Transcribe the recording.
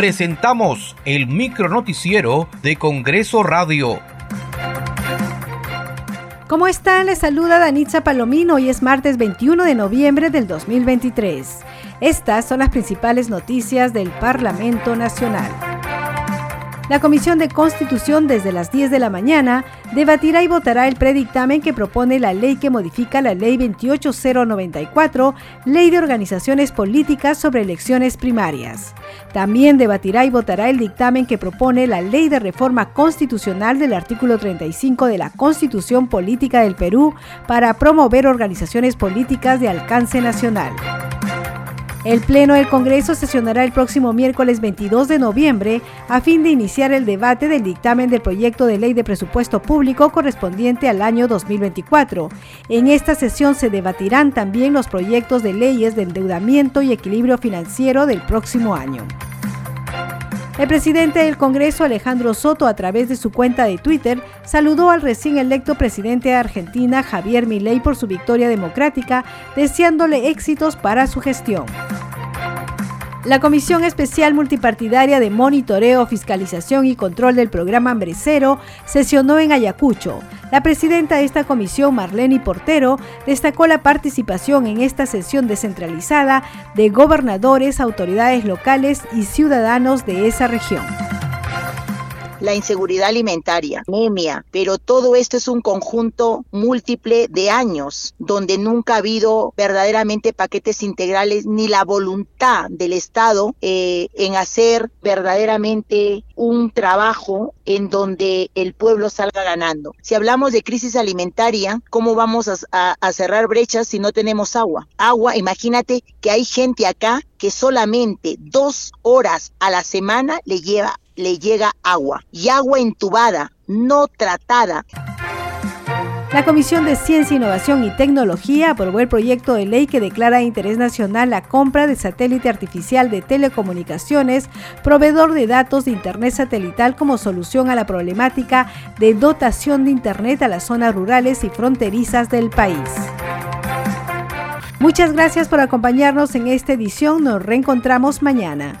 presentamos el micronoticiero de Congreso Radio. ¿Cómo están? Les saluda Danitza Palomino. Hoy es martes 21 de noviembre del 2023. Estas son las principales noticias del Parlamento Nacional. La Comisión de Constitución desde las 10 de la mañana debatirá y votará el predictamen que propone la ley que modifica la Ley 28094, Ley de Organizaciones Políticas sobre Elecciones Primarias. También debatirá y votará el dictamen que propone la Ley de Reforma Constitucional del artículo 35 de la Constitución Política del Perú para promover organizaciones políticas de alcance nacional. El Pleno del Congreso sesionará el próximo miércoles 22 de noviembre a fin de iniciar el debate del dictamen del proyecto de ley de presupuesto público correspondiente al año 2024. En esta sesión se debatirán también los proyectos de leyes de endeudamiento y equilibrio financiero del próximo año. El presidente del Congreso, Alejandro Soto, a través de su cuenta de Twitter, saludó al recién electo presidente de Argentina, Javier Milei, por su victoria democrática, deseándole éxitos para su gestión. La Comisión Especial Multipartidaria de Monitoreo, Fiscalización y Control del Programa Hambrecero sesionó en Ayacucho. La presidenta de esta comisión, Marlene Portero, destacó la participación en esta sesión descentralizada de gobernadores, autoridades locales y ciudadanos de esa región la inseguridad alimentaria, anemia, pero todo esto es un conjunto múltiple de años donde nunca ha habido verdaderamente paquetes integrales ni la voluntad del Estado eh, en hacer verdaderamente un trabajo en donde el pueblo salga ganando. Si hablamos de crisis alimentaria, ¿cómo vamos a, a cerrar brechas si no tenemos agua? Agua, imagínate que hay gente acá que solamente dos horas a la semana le lleva le llega agua y agua entubada, no tratada. La Comisión de Ciencia, Innovación y Tecnología aprobó el proyecto de ley que declara de interés nacional la compra de satélite artificial de telecomunicaciones, proveedor de datos de Internet satelital como solución a la problemática de dotación de Internet a las zonas rurales y fronterizas del país. Muchas gracias por acompañarnos en esta edición. Nos reencontramos mañana.